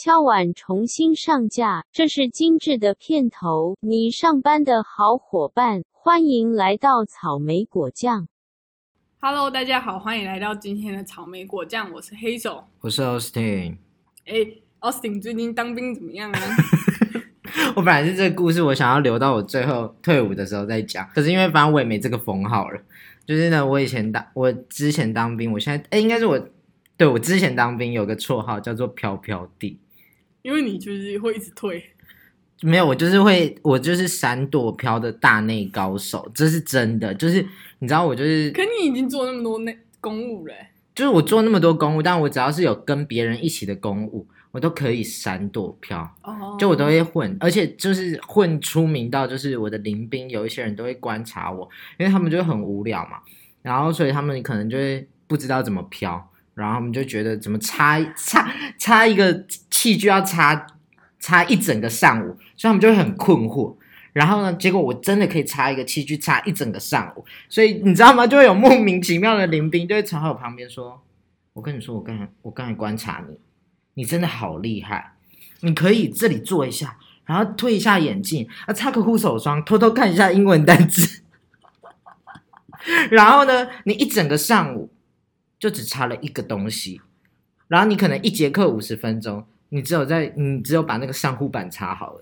敲碗重新上架，这是精致的片头。你上班的好伙伴，欢迎来到草莓果酱。Hello，大家好，欢迎来到今天的草莓果酱，我是黑手。我是 Austin。哎，Austin 最近当兵怎么？样啊？我本来是这个故事，我想要留到我最后退伍的时候再讲，可是因为反正我也没这个封号了。就是呢，我以前当我之前当兵，我现在哎，应该是我对我之前当兵有个绰号叫做飘飘地，因为你就是会一直退，没有我就是会我就是闪躲飘的大内高手，这是真的。就是你知道我就是可你已经做那么多内公务了欸、就是我做那么多公务，但我只要是有跟别人一起的公务，我都可以闪躲飘。哦，就我都会混，而且就是混出名到，就是我的临兵有一些人都会观察我，因为他们就很无聊嘛，然后所以他们可能就会不知道怎么飘，然后他们就觉得怎么插插插一个器具要插插一整个上午，所以他们就会很困惑。然后呢，结果我真的可以插一个器具插一整个上午，所以你知道吗？就会有莫名其妙的林兵就会从我旁边说：“我跟你说，我刚才我刚才观察你，你真的好厉害。”你可以这里坐一下，然后推一下眼镜，啊，擦个护手霜，偷偷看一下英文单词。然后呢，你一整个上午就只擦了一个东西，然后你可能一节课五十分钟，你只有在你只有把那个上护板插好了。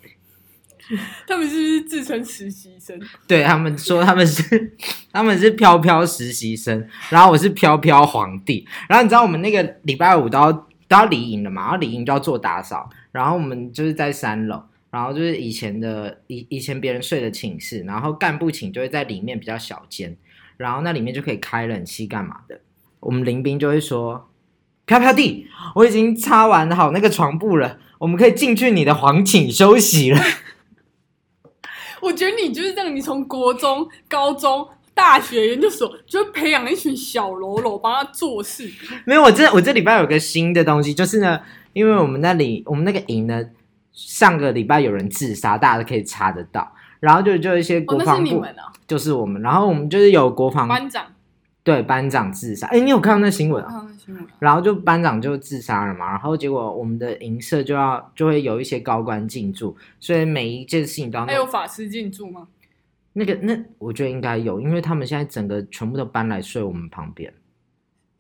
他们是不是自称实习生？对他们说他们是他们是飘飘实习生，然后我是飘飘皇帝。然后你知道我们那个礼拜五都要都要离营了嘛，然后离营就要做打扫，然后我们就是在三楼，然后就是以前的以以前别人睡的寝室，然后干部寝就会在里面比较小间，然后那里面就可以开冷气干嘛的。我们林兵就会说：“飘飘弟，我已经擦完好那个床布了，我们可以进去你的黄寝休息了。”我觉得你就是这样，你从国中、高中、大学、研究所，就会培养了一群小喽啰，帮他做事。没有，我这我这礼拜有个新的东西，就是呢，因为我们那里我们那个营呢，上个礼拜有人自杀，大家都可以查得到，然后就就一些哦，那是国防部，你们啊，就是我们，然后我们就是有国防班长。对班长自杀，哎，你有看到那新闻啊？看到那新闻然后就班长就自杀了嘛，然后结果我们的营舍就要就会有一些高官进驻，所以每一件事情都要还有法师进驻吗？那个那我觉得应该有，因为他们现在整个全部都搬来睡我们旁边。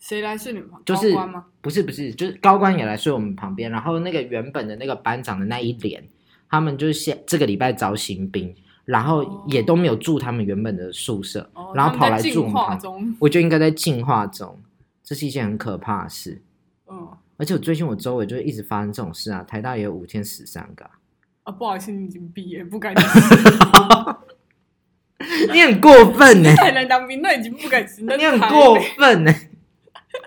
谁来睡你们？就是？不是不是，就是高官也来睡我们旁边，然后那个原本的那个班长的那一连，他们就是现这个礼拜招新兵，然后也都没有住他们原本的宿舍，哦，然后跑来住我们旁，化中。我觉得应该在进化中，这是一件很可怕的事。嗯而且我最近我周围就一直发生这种事啊，台大也有五天死三个啊、啊，不好意思，你已经毕业，不敢吃。你很过分呢、台南当兵，那已经不敢吃。你很台过分呢、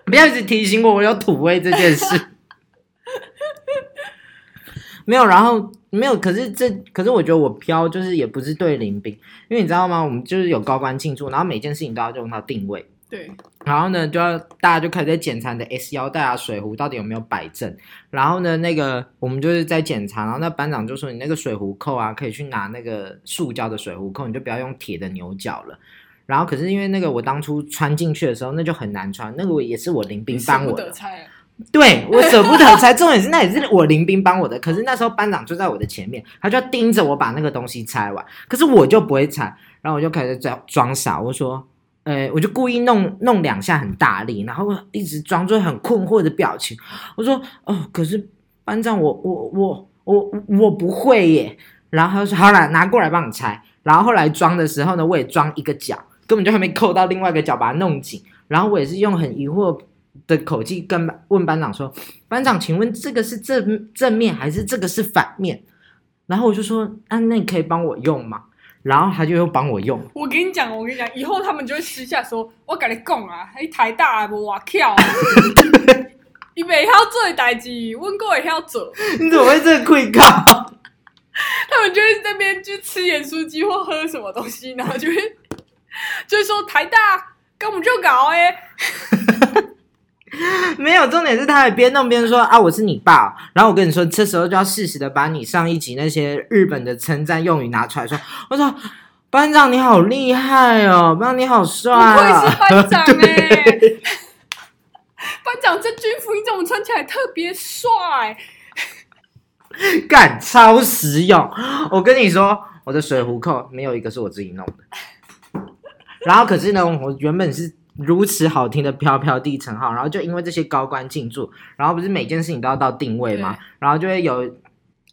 不要一直提醒我我有土味这件事。没有，然后没有，可是这，可是我觉得我飘就是也不是对林兵，因为你知道吗？我们就是有高官庆祝，然后每件事情都要用到定位，对，然后呢，就要大家就开始在检查你的 S 腰带啊、水壶到底有没有摆正。然后呢，那个我们就是在检查，然后那班长就说你那个水壶扣啊，可以去拿那个塑胶的水壶扣，你就不要用铁的牛角了。然后可是因为那个我当初穿进去的时候，那就很难穿，那个也是我林兵帮我的。对我舍不得拆，重点是那也是我林兵帮我的。可是那时候班长就在我的前面，他就盯着我把那个东西拆完，可是我就不会拆，然后我就开始装装傻，我说，呃，我就故意弄弄两下很大力，然后一直装作很困惑的表情。我说，哦，可是班长我我我我我不会耶。然后他说，好了，拿过来帮你拆。然后后来装的时候呢，我也装一个角，根本就还没扣到另外一个角，把它弄紧。然后我也是用很疑惑的口气跟班问班长说：“班长，请问这个是正正面还是这个是反面？”然后我就说：“啊，那你可以帮我用吗？”然后他就又帮我用。我跟你讲，我跟你讲，以后他们就会私下说：“我跟你讲啊，迄台大的无外巧啊，伊袂晓做的代志，阮哥会晓做。你怎么会这个愧靠？”他们就会在那边去吃盐酥鸡或喝什么东西，然后就会就会说台大跟我们就搞哎、没有，重点是他还边弄边说：“啊，我是你爸哦。”然后我跟你说，这时候就要适时的把你上一集那些日本的称赞用语拿出来说。我说：“班长你好厉害哦，班长你好帅不愧啊！”是班长哎、班长这军服你怎么穿起来特别帅？干超实用。我跟你说，我的水壶扣没有一个是我自己弄的。然后可是呢，我原本是如此好听的飘飘地称号，然后就因为这些高官进驻，然后不是每件事情都要到定位嘛，然后就会有，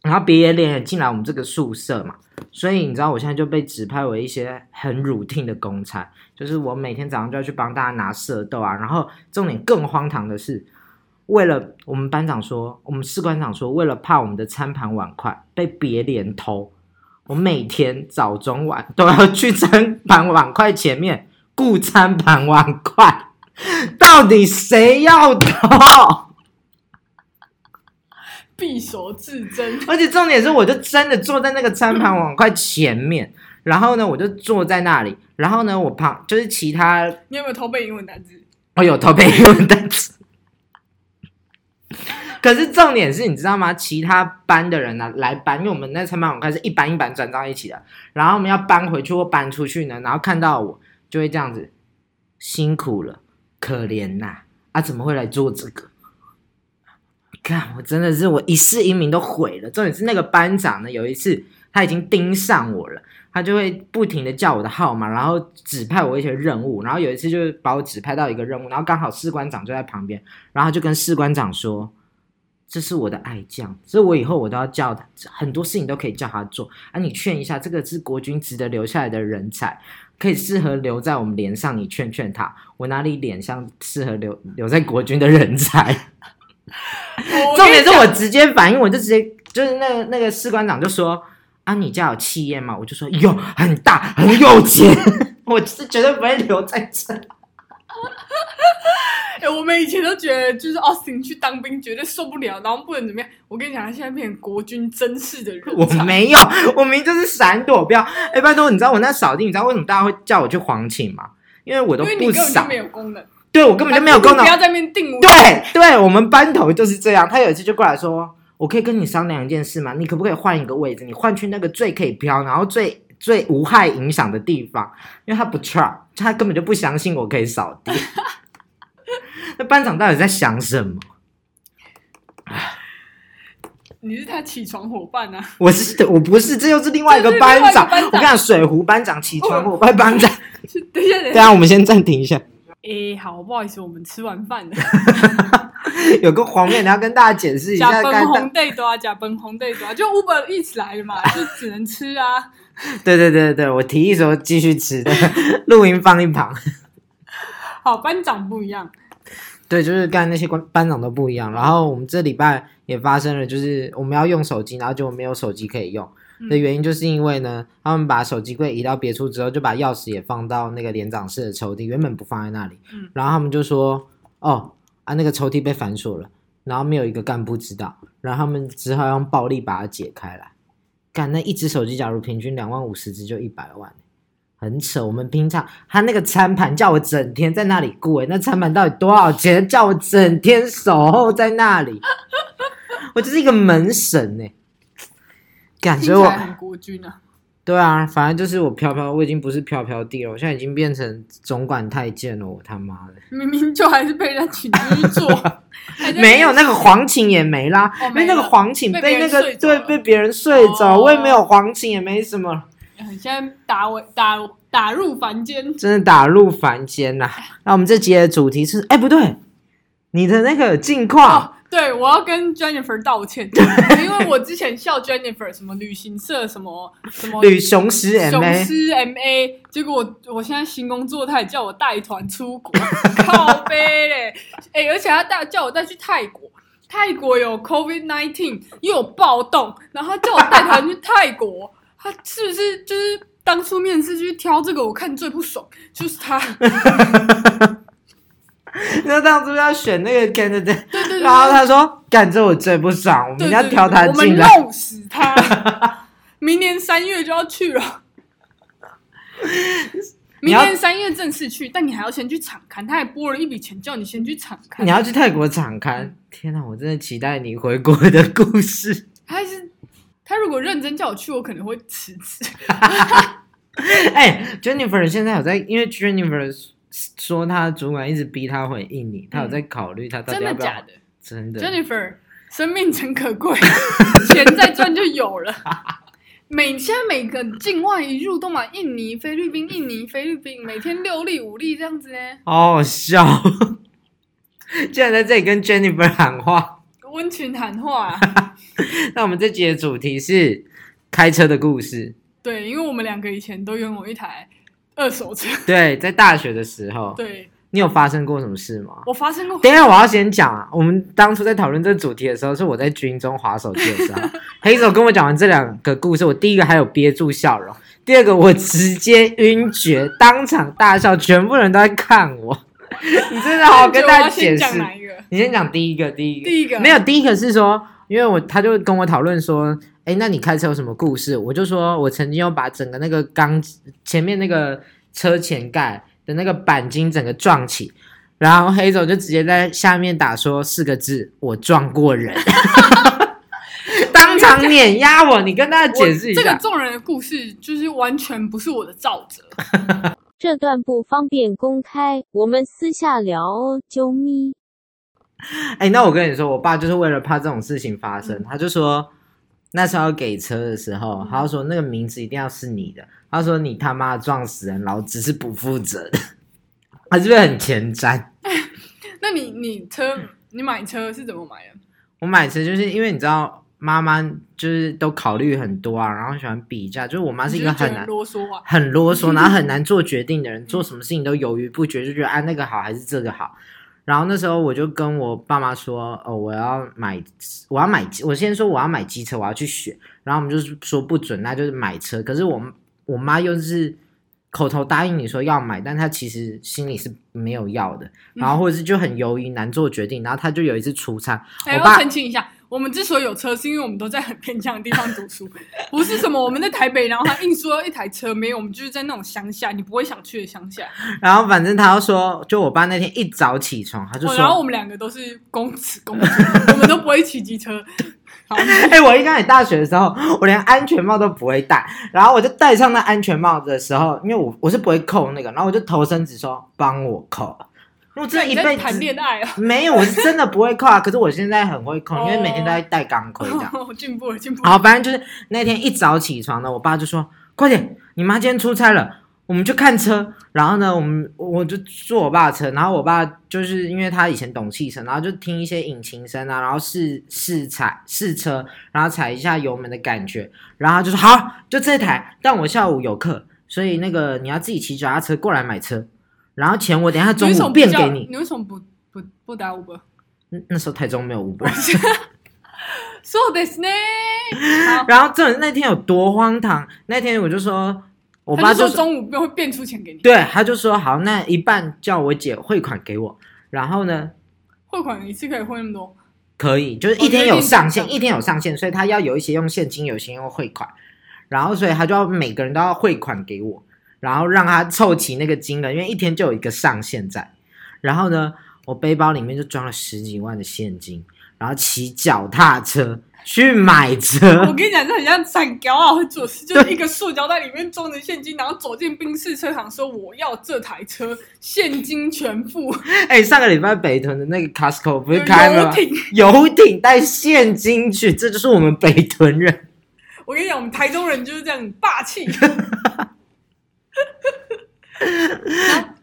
然后别人也进来我们这个宿舍嘛，所以你知道我现在就被指派为一些很 routine 的公差，就是我每天早上就要去帮大家拿色豆啊，然后重点更荒唐的是。为了我们班长说，我们士官长说，为了怕我们的餐盘碗筷被别连偷，我每天早中晚都要去餐盘碗筷前面顾餐盘碗筷，到底谁要偷？匕首至真，而且重点是，我就真的坐在那个餐盘碗筷前面，然后呢，我就坐在那里，然后呢，我旁就是其他你有没有偷背英文单词？我有偷背英文单词。可是重点是，你知道吗？其他班的人呢、来搬，因为我们那餐盘碗筷是一班一班转到一起的，然后我们要搬回去或搬出去呢，然后看到我就会这样子，辛苦了，可怜呐、啊，怎么会来做这个？看，我真的是我一世英名都毁了。重点是那个班长呢，有一次他已经盯上我了，他就会不停的叫我的号码，然后指派我一些任务。然后有一次就把我指派到一个任务，然后刚好士官长就在旁边，然后就跟士官长说：“这是我的爱将，所以我以后我都要叫他，很多事情都可以叫他做。啊，你劝一下，这个是国军值得留下来的人才，可以适合留在我们连上，你劝劝他。我哪里脸上适合留留在国军的人才？”重点是我直接反应，我就直接就是那个那个士官长就说啊，你家有企业吗？我就说有，很大，很有钱，我是绝对不会留在这。哎、我们以前都觉得就是 Austin 去当兵绝对受不了，然后不能怎么样。我跟你讲，他现在变成国军真式的人我才。没有，我明明就是闪躲标。哎，拜托，你知道我那扫地，你知道为什么大家会叫我去黄寝吗？因为我都不因为你根本就扫没，有功能，对我根本就没有功能不。要在那边定位。对对，我们班头就是这样。他有一次就过来说：“我可以跟你商量一件事吗？你可不可以换一个位置？你换去那个最可以飘，然后最最无害影响的地方。”因为他不 try，他根本就不相信我可以扫地。那班长到底在想什么？你是他起床伙伴啊！我是我不是，这又是另外一个班长。我跟你讲，水壶班长起床伙伴班长。等一下，等一对下。啊，我们先暂停一下。哎、好，不好意思，我们吃完饭了。有个黄面，你要跟大家解释一下，假该本红对多啊，假本红对多啊，就 Uber 一起来的嘛，就只能吃啊。对对对对对，我提议说继续吃的，录音放一旁。好，班长不一样，对，就是干那些班班长都不一样。然后我们这礼拜也发生了，就是我们要用手机，然后就没有手机可以用嗯的原因，就是因为呢，他们把手机柜移到别处之后，就把钥匙也放到那个连长室的抽屉，原本不放在那里。嗯然后他们就说，哦啊，那个抽屉被反锁了，然后没有一个干部知道，然后他们只好用暴力把它解开来。干那一只手机，假如平均两万五十只，就一百万。很扯，我们平常他那个餐盘叫我整天在那里顾，哎那餐盘到底多少钱？叫我整天守候在那里，我就是一个门神哎，感觉我很国军啊。对啊，反正就是我飘飘，我已经不是飘飘地了，我现在已经变成总管太监了，我他妈的，明明就还是被人家请进去做，没有那个黄琴也没啦，哦因为那个黄琴被那个对被别人睡着，哦我也没有黄琴，也没什么。现在打我打打入凡间。真的打入凡间呐、那我们这集的主题是，哎，不对，你的那个近况，哦，对，我要跟 Jennifer 道歉，因为我之前笑 Jennifer 什么旅行社什么什么旅雄狮雄 MA，结果我我现在新工作，他也叫我带团出国，靠背嘞，哎、而且他带叫我带去泰国，泰国有 COVID nineteen 又有暴动，然后他叫我带团去泰国，他是不是就是当初面试去挑这个我看最不爽，就是他，那当初要选那个 candidate，对对对，然后他说，干这我最不爽，我对们要挑他进来。我们弄死他，明年三月就要去了。明年三月正式去，但你还要先去场刊，他还拨了一笔钱叫你先去场刊。你要去泰国场刊，天哪，我真的期待你回国的故事。还是他如果认真叫我去，我可能会辞职。哎，Jennifer 现在有在，因为 Jennifer 说她主管一直逼她回印尼，她有在考虑她到底要不要的假的真的？Jennifer，生命诚可贵，钱在赚就有了。每现在每个境外一入都买印尼、菲律宾、印尼、菲律宾，每天六例五例这样子呢。好好笑，竟然在这里跟 Jennifer 喊话。温情谈话、啊，那我们这集的主题是开车的故事。对，因为我们两个以前都拥有一台二手车。对，在大学的时候，对你有发生过什么事吗？我发生过，等一下，我要先讲啊。我们当初在讨论这个主题的时候，是我在军中划手机的时候，黑手跟我讲完这两个故事，我第一个还有憋住笑容，第二个我直接晕厥，当场大笑，全部人都在看我。你真的好好跟大家解释。你先讲第一个，第一个，第一个没有，第一个是说，因为我他就跟我讨论说，哎，那你开车有什么故事？我就说我曾经有把整个那个钢前面那个车前盖的那个钣金整个撞起，然后黑总就直接在下面打说四个字：我撞过人，当场碾压我。你跟大家解释一下这个下。众人的故事就是完全不是我的造责。这段不方便公开，我们私下聊哦，啾咪。哎，那我跟你说，我爸就是为了怕这种事情发嗯生，他就说那时候要给车的时候，他就说那个名字一定要是你的。他说你他妈撞死人，老子是不负责的。他是不是很前瞻？那你你车你买车是怎么买的？我买车就是因为你知道，妈妈就是都考虑很多啊，然后喜欢比价。就是我妈是一个很难啰嗦啊。很啰嗦，然后很难做决定的人，做什么事情都犹豫不决，就觉得啊那个好还是这个好。然后那时候我就跟我爸妈说，哦，我要买，我要买，我先说我要买机车，我要去选。然后我们就是说不准，那就是买车。可是我我妈又是口头答应你说要买，但她其实心里是没有要的。然后或者是就很犹豫，难做决定。然后她就有一次出差，哎，我我爸澄清一下，我们之所以有车，是因为我们都在很偏向的地方读书，不是什么我们在台北，然后他硬说一台车没有，我们就是在那种乡下，你不会想去的乡下。然后反正他要说，就我爸那天一早起床，他就说，我然后我们两个都是公子公主，我们都不会骑机车。好，哎、我一开始大学的时候，我连安全帽都不会戴，然后我就戴上那安全帽的时候，因为我我是不会扣那个，然后我就投身只说帮我扣，我真的一辈子谈子恋爱啊？没有，我是真的不会扣啊。可是我现在很会扣，因为每天都在戴钢盔这样。哦，进步了，进步好，反正就是那天一早起床呢，我爸就说：“快点，你妈今天出差了，我们去看车。”然后呢，我们我就坐我爸的车，然后我爸就是因为他以前懂汽车，然后就听一些引擎声啊，然后试试踩试车，然后踩一下油门的感觉，然后就说：“好，就这台，但我下午有课，所以那个你要自己骑脚踏车过来买车，然后钱我等一下中午你为什么不叫变给你。你为什么不不不打五个？那”那时候台中没有 Uber。そうですね。好，然后这那天有多荒唐，那天我就说，我爸他就说说中午会变出钱给你，对，他就说好，那一半叫我姐汇款给我，然后呢，汇款一次可以汇那么多。可以就是一天有上限，一天有上限，所以他要有一些用现金，有些用汇款，然后所以他就要每个人都要汇款给我， 然后让他凑齐那个金额，因为一天就有一个上限在。然后呢，我背包里面就装了十几万的现金，然后骑脚踏车去买车我，跟你讲，这很像散胶啊，会做事，就是一个塑胶袋里面装着现金，然后走进宾士车行说我要这台车，现金全付，哎、上个礼拜北屯的那个 Costco 不是有开了吗？游艇。游艇带现金去，这就是我们北屯人。我跟你讲，我们台中人就是这样霸气。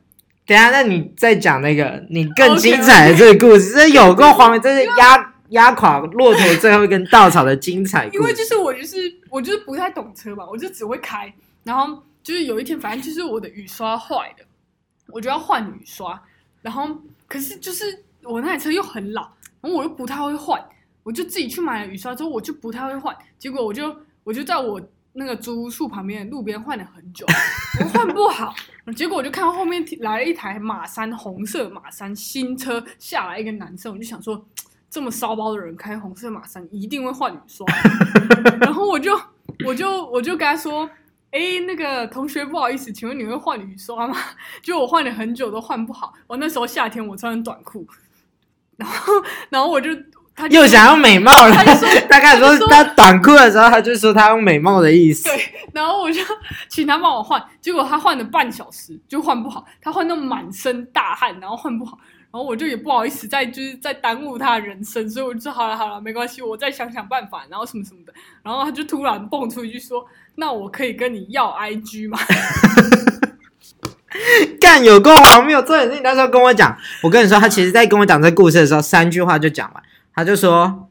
等下，那你再讲那个你更精彩的这个故事，这有够荒谬，这是压压垮骆驼最后一根稻草的精彩故事。因为就是我就是我就是不太懂车嘛，我就只会开，然后就是有一天反正就是我的雨刷坏了，我就要换雨刷，然后可是就是我那台车又很老，然后我又不太会换，我就自己去买了雨刷之后我就不太会换，结果我就我就在我那个租屋处旁边路边换了很久，我换不好，结果我就看到后面来了一台马三红色马三新车下来一个男生，我就想说。这么骚包的人开红色马三一定会换雨刷，然后我就我就我就跟他说，哎，那个同学不好意思，请问你会换雨刷吗？就我换了很久都换不好，我那时候夏天我穿短裤，然后然后我就又想要美貌了他就说，他开始说说他短裤的时候，他就说他用美貌的意思。对，然后我就请他帮我换，结果他换了半小时就换不好，他换到满身大汗，然后换不好，然后我就也不好意思再就是再耽误他的人生，所以我就说好了好了，没关系，我再想想办法，然后什么什么的。然后他就突然蹦出一句说：“那我可以跟你要 IG 吗？” 干有够荒谬！重点是你那时候跟我讲，我跟你说，他其实在跟我讲这故事的时候，三句话就讲完，他就说：“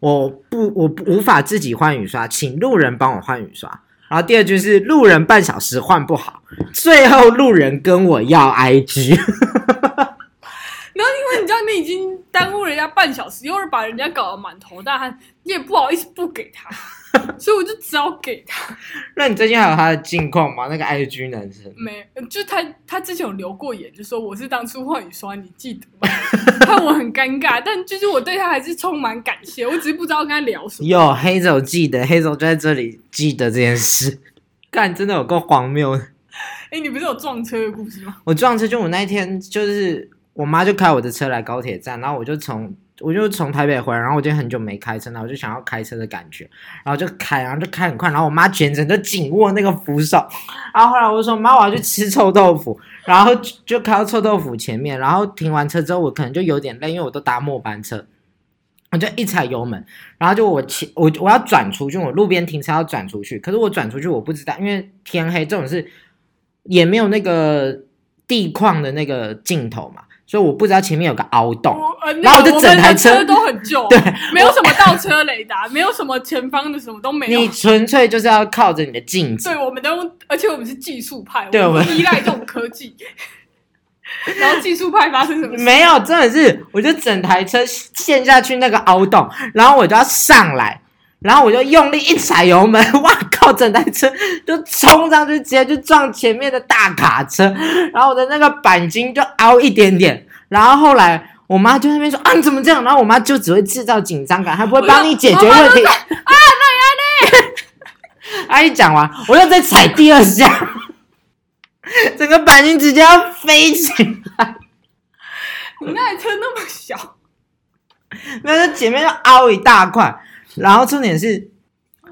我不，我不无法自己换雨刷，请路人帮我换雨刷。”然后第二句是路人半小时换不好，最后路人跟我要 IG。然后因为你知道你已经耽误人家半小时，又是把人家搞得满头大汗，你也不好意思不给他，所以我就只好给他。那你最近还有他的近况吗？那个 IG 男生？没，就他他之前有留过言，就说我是当初换雨刷，你记得吗？看我很尴尬，但就是我对他还是充满感谢，我只是不知道跟他聊什么。有黑手记得，黑手就在这里记得这件事。干，真的有够荒谬的。哎，你不是有撞车的故事吗？我撞车就我那一天就是我妈就开我的车来高铁站，然后我就从我就从台北回来，然后我就很久没开车，然后我就想要开车的感觉，然后就开，然后就开很快，然后我妈全程就紧握那个扶手，然后后来我就说妈，我要去吃臭豆腐，然后就开到臭豆腐前面，然后停完车之后，我可能就有点累，因为我都搭末班车。我就一踩油门，然后就我前我我要转出去，我路边停车要转出去，可是我转出去我不知道，因为天黑，这种是也没有那个地况的那个镜头嘛，所以我不知道前面有个凹洞，呃然后我就整台车车都很旧，对，没有什么倒车雷达，没有什么前方的什么都没有你。纯粹就是要靠着你的镜子，对，我们都，而且我们是技术派，对我们我们依赖这种科技。然后技术派发生什么事？没有，真的是，我就整台车陷下去那个凹洞，然后我就要上来，然后我就用力一踩油门，哇靠，整台车就冲上去，直接就撞前面的大卡车，然后我的那个钣金就凹一点点，然后后来。我妈就在那边说啊，你怎么这样？然后我妈就只会制造紧张感，她不会帮你解决问题。啊，那呀呢？阿姨讲完，我又再踩第二下，整个钣金直接要飞起来。你那台车那么小，没有，就前面就凹一大块，然后重点是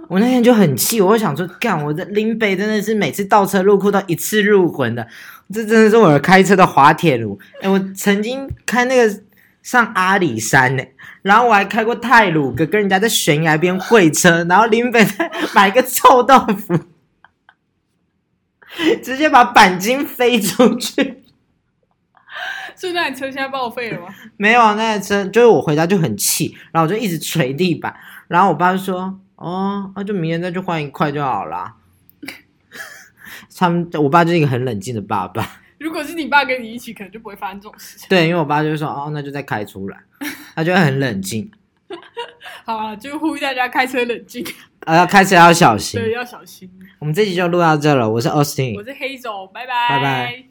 我那天就很气，我就想说，干我的林北真的是每次倒车入库都一次入魂的，这真的是我开车的滑铁卢。哎，我曾经开那个上阿里山呢、然后我还开过泰鲁哥，跟人家在悬崖边会车，然后林北在买个臭豆腐，直接把钣金飞出去。所以那台车现在报废了吗？没有啊，那台车就是我回家就很气，然后我就一直捶地板，然后我爸就说：“哦，那就明天再去换一块就好啦。”他们，我爸就是一个很冷静的爸爸，如果是你爸跟你一起，可能就不会发生这种事情。对，因为我爸就说：“哦，那就再开出来。”他就会很冷静，好啊，就呼吁大家开车冷静，呃，要开车要小心。对，要小心。我们这集就录到这了，我是 Austin，我是黑总，拜拜拜拜